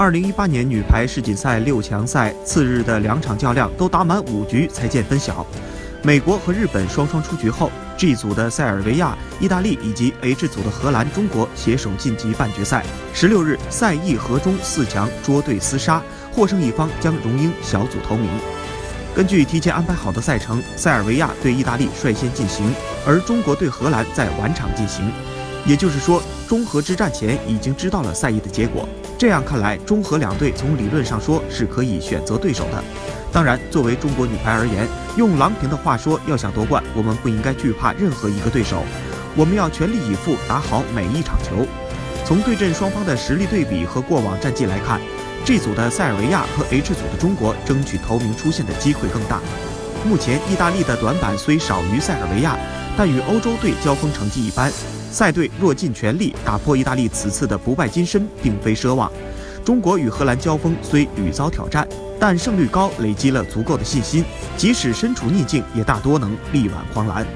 二零一八年女排世锦赛六强赛次日的两场较量都打满五局才见分晓。美国和日本双双出局后，G 组的塞尔维亚、意大利以及 H 组的荷兰、中国携手晋级半决赛。十六日，赛意和中四强捉对厮杀，获胜一方将荣膺小组头名。根据提前安排好的赛程，塞尔维亚对意大利率先进行，而中国对荷兰在晚场进行。也就是说，中荷之战前已经知道了赛意的结果。这样看来，中荷两队从理论上说是可以选择对手的。当然，作为中国女排而言，用郎平的话说，要想夺冠，我们不应该惧怕任何一个对手，我们要全力以赴打好每一场球。从对阵双方的实力对比和过往战绩来看，G 组的塞尔维亚和 H 组的中国争取头名出线的机会更大。目前，意大利的短板虽少于塞尔维亚，但与欧洲队交锋成绩一般。赛队若尽全力打破意大利此次的不败金身，并非奢望。中国与荷兰交锋虽屡遭挑战，但胜率高，累积了足够的信心，即使身处逆境，也大多能力挽狂澜。